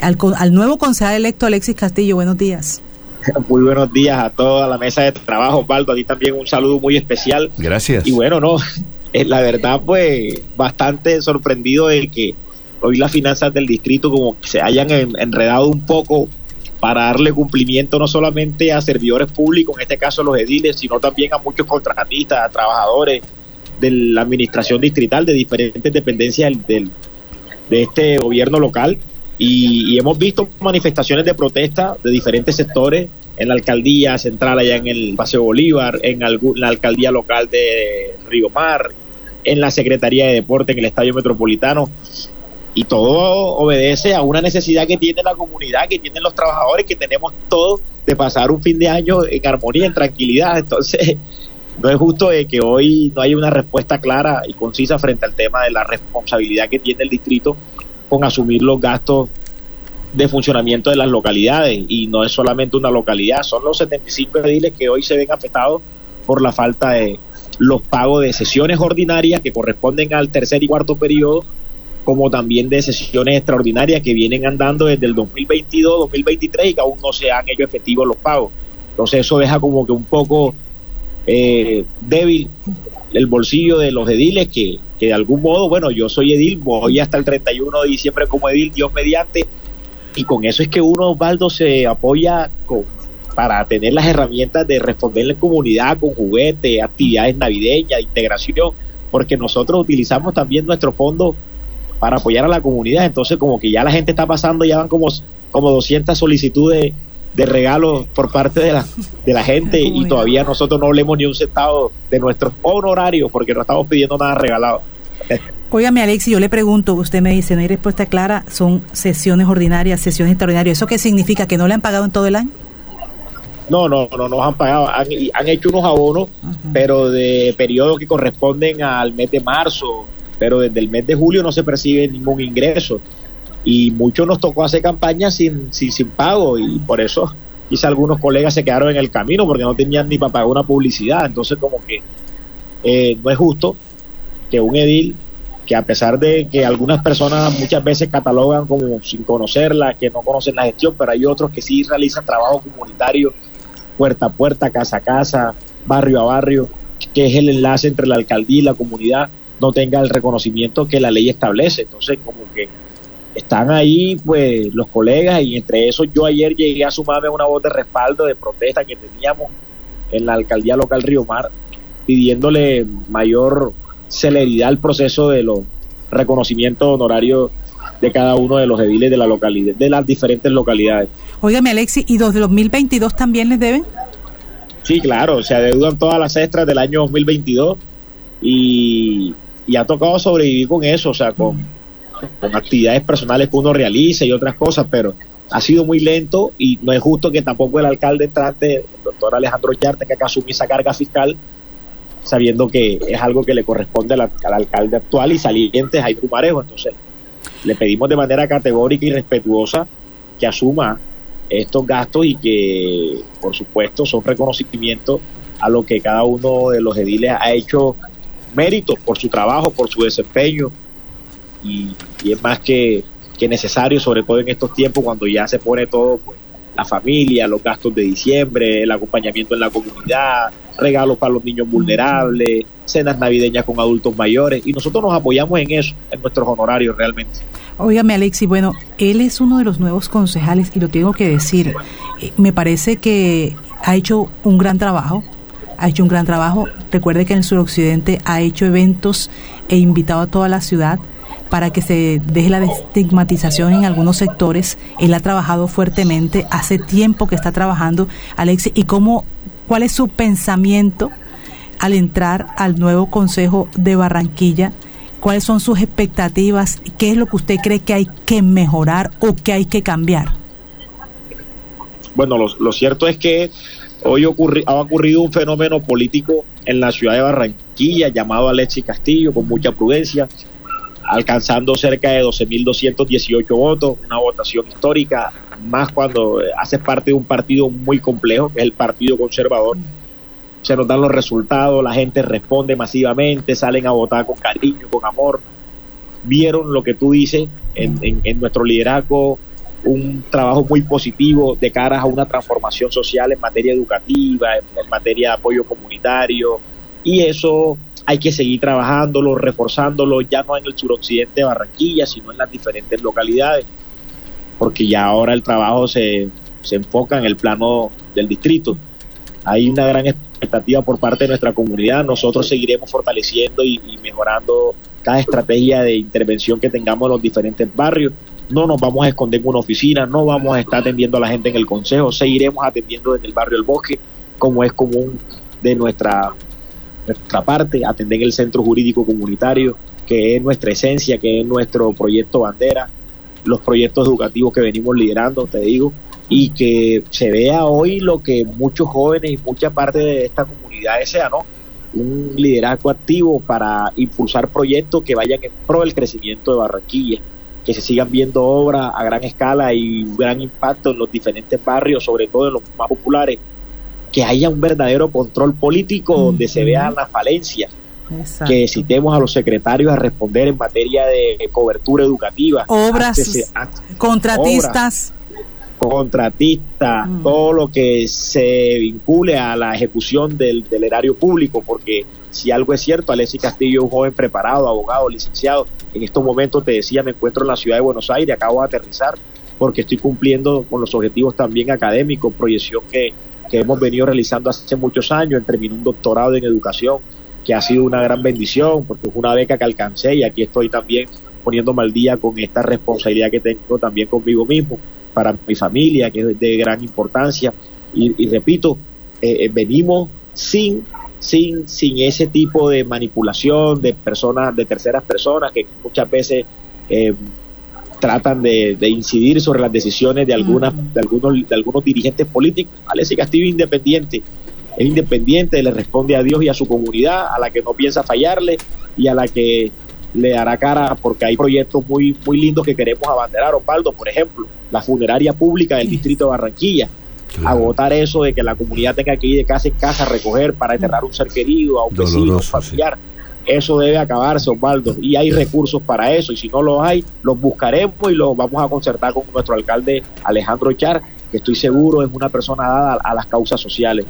al, al nuevo concejal electo Alexis Castillo. Buenos días. Muy buenos días a toda la mesa de trabajo, Osvaldo. A ti también un saludo muy especial. Gracias. Y bueno, no, eh, la verdad, pues bastante sorprendido de que hoy las finanzas del distrito como que se hayan enredado un poco para darle cumplimiento no solamente a servidores públicos, en este caso los ediles, sino también a muchos contratistas, a trabajadores de la administración distrital, de diferentes dependencias del, de este gobierno local. Y, hemos visto manifestaciones de protesta de diferentes sectores en la alcaldía central allá en el Paseo Bolívar, en la alcaldía local de Río Mar, en la Secretaría de Deporte, en el Estadio Metropolitano y todo obedece a una necesidad que tiene la comunidad, que tienen los trabajadores, que tenemos todos de pasar un fin de año en armonía, en tranquilidad. Entonces, no es justo que hoy no haya una respuesta clara y concisa frente al tema de la responsabilidad que tiene el distrito con asumir los gastos de funcionamiento de las localidades. Y no es solamente una localidad, son los 75 ediles que hoy se ven afectados por la falta de los pagos de sesiones ordinarias que corresponden al tercer y cuarto periodo como también de sesiones extraordinarias que vienen andando desde el 2022, 2023 y que aún no se han hecho efectivos los pagos. Entonces eso deja como que un poco eh, débil el bolsillo de los ediles que, que de algún modo, bueno, yo soy edil, voy hasta el 31 de diciembre como edil, Dios mediante, y con eso es que uno, Osvaldo, se apoya para tener las herramientas de responder en la comunidad con juguetes, actividades navideñas, integración, porque nosotros utilizamos también nuestro fondo para apoyar a la comunidad. Entonces, como que ya la gente está pasando, ya van como, como 200 solicitudes de regalos por parte de la, de la gente y todavía nosotros no leemos ni un centavo de nuestros honorarios porque no estamos pidiendo nada regalado. Óigame, Alexi, yo le pregunto, usted me dice, no hay respuesta clara, son sesiones ordinarias, sesiones extraordinarias. ¿Eso qué significa? ¿Que no le han pagado en todo el año? No, no, no nos han pagado. Han, han hecho unos abonos, pero de periodos que corresponden al mes de marzo, pero desde el mes de julio no se percibe ningún ingreso y muchos nos tocó hacer campaña sin, sin, sin pago y por eso quizá algunos colegas se quedaron en el camino porque no tenían ni para pagar una publicidad, entonces como que eh, no es justo que un edil que a pesar de que algunas personas muchas veces catalogan como sin conocerla, que no conocen la gestión, pero hay otros que sí realizan trabajo comunitario puerta a puerta, casa a casa, barrio a barrio, que es el enlace entre la alcaldía y la comunidad no tenga el reconocimiento que la ley establece. Entonces, como que están ahí, pues, los colegas, y entre esos yo ayer llegué a sumarme una voz de respaldo, de protesta que teníamos en la alcaldía local Río Mar, pidiéndole mayor celeridad al proceso de los reconocimientos honorarios de cada uno de los ediles de la localidad, de las diferentes localidades. Óigame, Alexi, ¿y los de 2022 también les deben? Sí, claro, se adeudan todas las extras del año 2022 y y ha tocado sobrevivir con eso, o sea, con, con actividades personales que uno realiza y otras cosas, pero ha sido muy lento y no es justo que tampoco el alcalde entrante, el doctor Alejandro Yarte, que acá esa carga fiscal, sabiendo que es algo que le corresponde al, alcalde actual y saliente Jaime Marejo. Entonces, le pedimos de manera categórica y respetuosa que asuma estos gastos y que, por supuesto, son reconocimientos a lo que cada uno de los ediles ha hecho méritos por su trabajo, por su desempeño y, es más que, que, necesario, sobre todo en estos tiempos cuando ya se pone todo, pues, la familia, los gastos de diciembre, el acompañamiento en la comunidad, regalos para los niños vulnerables, cenas navideñas con adultos mayores y nosotros nos apoyamos en eso, en nuestros honorarios realmente. Óigame Alexi, bueno, él es uno de los nuevos concejales y lo tengo que decir, eh, me parece que ha hecho un gran trabajo, ha hecho un gran trabajo. Recuerde que en el suroccidente ha hecho eventos e invitado a toda la ciudad para que se deje la estigmatización en algunos sectores. Él ha trabajado fuertemente, hace tiempo que está trabajando, Alexi, y cómo, cuál es su pensamiento al entrar al nuevo Consejo de Barranquilla, cuáles son sus expectativas, qué es lo que usted cree que hay que mejorar o que hay que cambiar. Bueno, lo, lo cierto es que Hoy ha ocurrido un fenómeno político en la ciudad de Barranquilla llamado Alexis Castillo con mucha prudencia, alcanzando cerca de 12.218 votos, una votación histórica, más cuando hace parte de un partido muy complejo, que es el Partido Conservador. Se nos dan los resultados, la gente responde masivamente, salen a votar con cariño, con amor. Vieron lo que tú dices en, en nuestro liderazgo, un trabajo muy positivo de cara a una transformación social en materia educativa, en, materia de apoyo comunitario, y eso hay que seguir trabajándolo, reforzándolo, ya no en el suroccidente de Barranquilla, sino en las diferentes localidades, porque ya ahora el trabajo se, se enfoca en el plano del distrito. Hay una gran expectativa por parte de nuestra comunidad, nosotros seguiremos fortaleciendo y, y mejorando cada estrategia de intervención que tengamos en los diferentes barrios no nos vamos a esconder en una oficina, no vamos a estar atendiendo a la gente en el consejo, seguiremos atendiendo desde el barrio El Bosque, como es común de nuestra, nuestra parte, atender el centro jurídico comunitario, que es nuestra esencia, que es nuestro proyecto bandera, los proyectos educativos que venimos liderando, te digo, y que se vea hoy lo que muchos jóvenes y mucha parte de esta comunidad desea, ¿no? Un liderazgo activo para impulsar proyectos que vayan en pro del crecimiento de Barranquilla que se sigan viendo obras a gran escala y gran impacto en los diferentes barrios, sobre todo en los más populares, que haya un verdadero control político donde se vean las falencias, que citemos a los secretarios a responder en materia de cobertura educativa, obras, contratistas. contratistas, mm. todo lo que se vincule a la ejecución del, del erario público, porque si algo es cierto, Alexis Castillo es un joven preparado, abogado, licenciado. En estos momentos, te decía, me encuentro en la ciudad de Buenos Aires, acabo de aterrizar porque estoy cumpliendo con los objetivos también académicos, proyección que, que hemos venido realizando hace muchos años. Terminé un doctorado en educación que ha sido una gran bendición porque es una beca que alcancé y aquí estoy también poniéndome al día con esta responsabilidad que tengo también conmigo mismo, para mi familia, que es de gran importancia. Y, repito, eh, eh, venimos sin sin, sin ese tipo de manipulación de personas, de terceras personas que muchas veces eh, tratan de, incidir sobre las decisiones de algunas, de algunos, de algunos dirigentes políticos. Alessi Castillo es independiente, es independiente, le responde a Dios y a su comunidad, a la que no piensa fallarle y a la que le dará cara porque hay proyectos muy, muy lindos que queremos abanderar, Osvaldo, por ejemplo, la funeraria pública del distrito de Barranquilla, agotar eso de que la comunidad tenga que ir de casa en casa a recoger para enterrar un ser querido, a un vecino, familiar. Eso debe acabarse, Osvaldo, y hay recursos para eso, y si no los hay, los buscaremos y los vamos a concertar con nuestro alcalde Alejandro Char, que estoy seguro es una persona dada a, las causas sociales.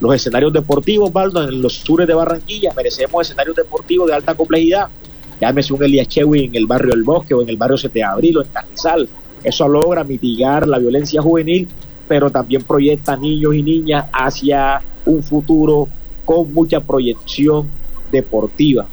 Los escenarios deportivos, Osvaldo, en los sures de Barranquilla, merecemos escenarios deportivos de alta complejidad. Llámese un Elías Chewy en el barrio del Bosque o en el barrio 7 de Abril o en Carrizal. Eso logra mitigar la violencia juvenil pero también proyecta niños y niñas hacia un futuro con mucha proyección deportiva.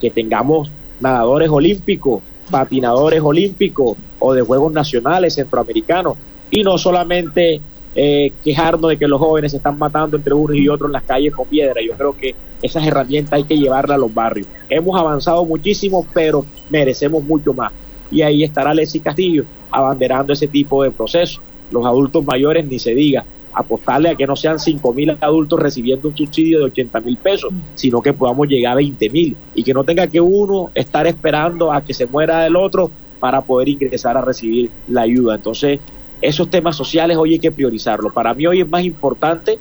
Que tengamos nadadores olímpicos, patinadores olímpicos o de Juegos Nacionales Centroamericanos y no solamente eh, quejarnos de que los jóvenes se están matando entre unos y otros en las calles con piedra. Yo creo que esas herramientas hay que llevarlas a los barrios. Hemos avanzado muchísimo, pero merecemos mucho más. Y ahí estará Leslie Castillo abanderando ese tipo de procesos los adultos mayores ni se diga, apostarle a que no sean 5 mil adultos recibiendo un subsidio de 80 mil pesos, sino que podamos llegar a 20 mil y que no tenga que uno estar esperando a que se muera el otro para poder ingresar a recibir la ayuda. Entonces, esos temas sociales hoy hay que priorizarlo. Para mí hoy es más importante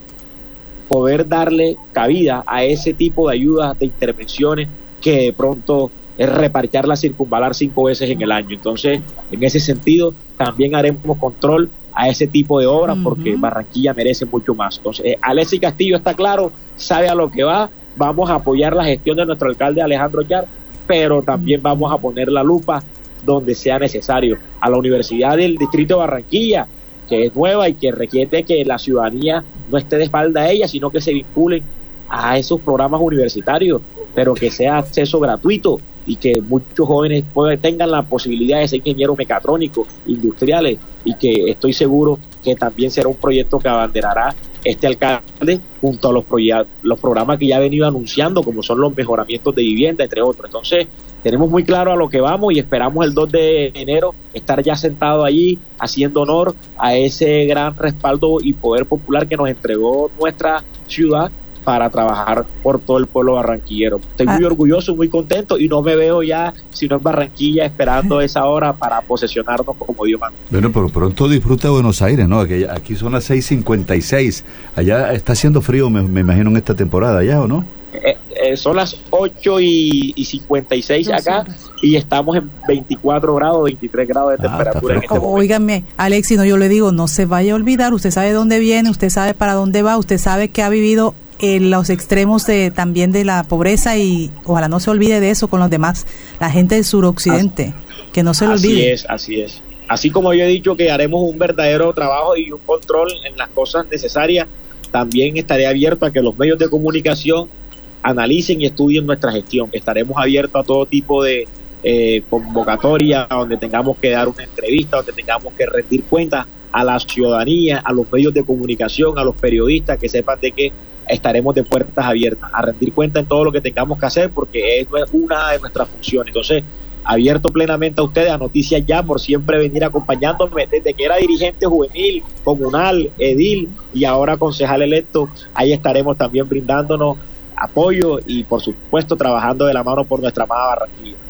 poder darle cabida a ese tipo de ayudas, de intervenciones que de pronto es repartir la circunvalar cinco veces en el año. Entonces, en ese sentido, también haremos control a ese tipo de obras porque Barranquilla merece mucho más. Entonces, eh, Alexis Castillo está claro, sabe a lo que va, vamos a apoyar la gestión de nuestro alcalde Alejandro Yar, pero también vamos a poner la lupa donde sea necesario. A la Universidad del Distrito de Barranquilla, que es nueva y que requiere que la ciudadanía no esté de espalda a ella, sino que se vinculen a esos programas universitarios, pero que sea acceso gratuito y que muchos jóvenes tengan la posibilidad de ser ingenieros mecatrónicos, industriales, y que estoy seguro que también será un proyecto que abanderará este alcalde junto a los, los programas que ya ha venido anunciando, como son los mejoramientos de vivienda, entre otros. Entonces, tenemos muy claro a lo que vamos y esperamos el 2 de enero estar ya sentado allí haciendo honor a ese gran respaldo y poder popular que nos entregó nuestra ciudad para trabajar por todo el pueblo barranquillero. Estoy muy ah. orgulloso, muy contento y no me veo ya, sino en Barranquilla, esperando esa hora para posesionarnos como Dios manda. Bueno, pero pronto disfruta Buenos Aires, ¿no? Aquí, aquí son las 6.56. Allá está haciendo frío, me, imagino, en esta temporada, ¿ya o no? Eh, Eh, son las 8 y, y 56 Dos acá y estamos en 24 grados, 23 grados de Ah, temperatura en este. Óigame, Alexi, no, yo le digo, no se vaya a olvidar, usted sabe dónde viene, usted sabe para dónde va, usted sabe que ha vivido en los extremos de también de la pobreza y ojalá no se olvide de eso con los demás, la gente del suroccidente, que no se lo Así olvide. es, así es. Así como yo he dicho que haremos un verdadero trabajo y un control en las cosas necesarias, también estaré abierto a que los medios de comunicación analicen y estudien nuestra gestión. Estaremos abiertos a todo tipo de eh, convocatoria, donde tengamos que dar una entrevista, donde tengamos que rendir cuentas a la ciudadanía, a los medios de comunicación, a los periodistas, que sepan de que estaremos de puertas abiertas, a rendir cuenta en todo lo que tengamos que hacer, porque es una de nuestras funciones. Entonces, abierto plenamente a ustedes, a Noticias Ya, por siempre venir acompañándome desde que era dirigente juvenil, comunal, edil y ahora concejal electo. Ahí estaremos también brindándonos apoyo y, por supuesto, trabajando de la mano por nuestra amada Barranquilla.